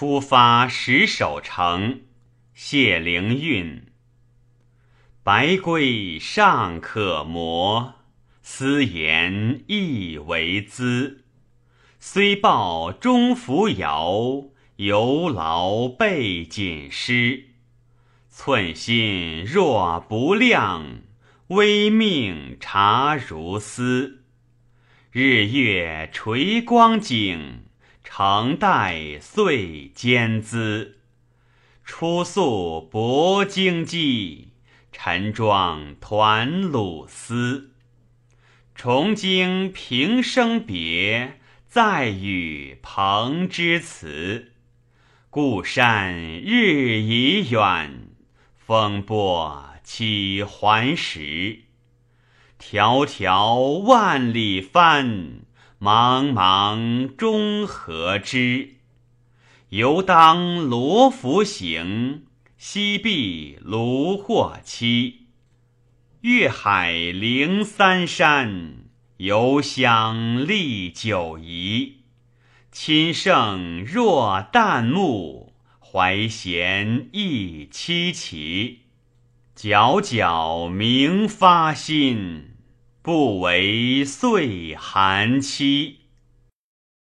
出发十首成，谢灵运。白龟尚可磨，丝言亦为资。虽报中扶摇，犹劳背锦诗。寸心若不亮，微命察如丝。日月垂光景，常带岁间资。初宿薄荆棘，晨妆团鲁丝。重经平生别。再与朋之辞，故山日已远，风波岂还时？迢迢万里帆，茫茫中何之？犹当罗浮行，西壁炉火栖。越海陵三山。犹相历久宜，亲胜若旦暮，怀贤亦凄奇。皎皎明发心，不为岁寒期。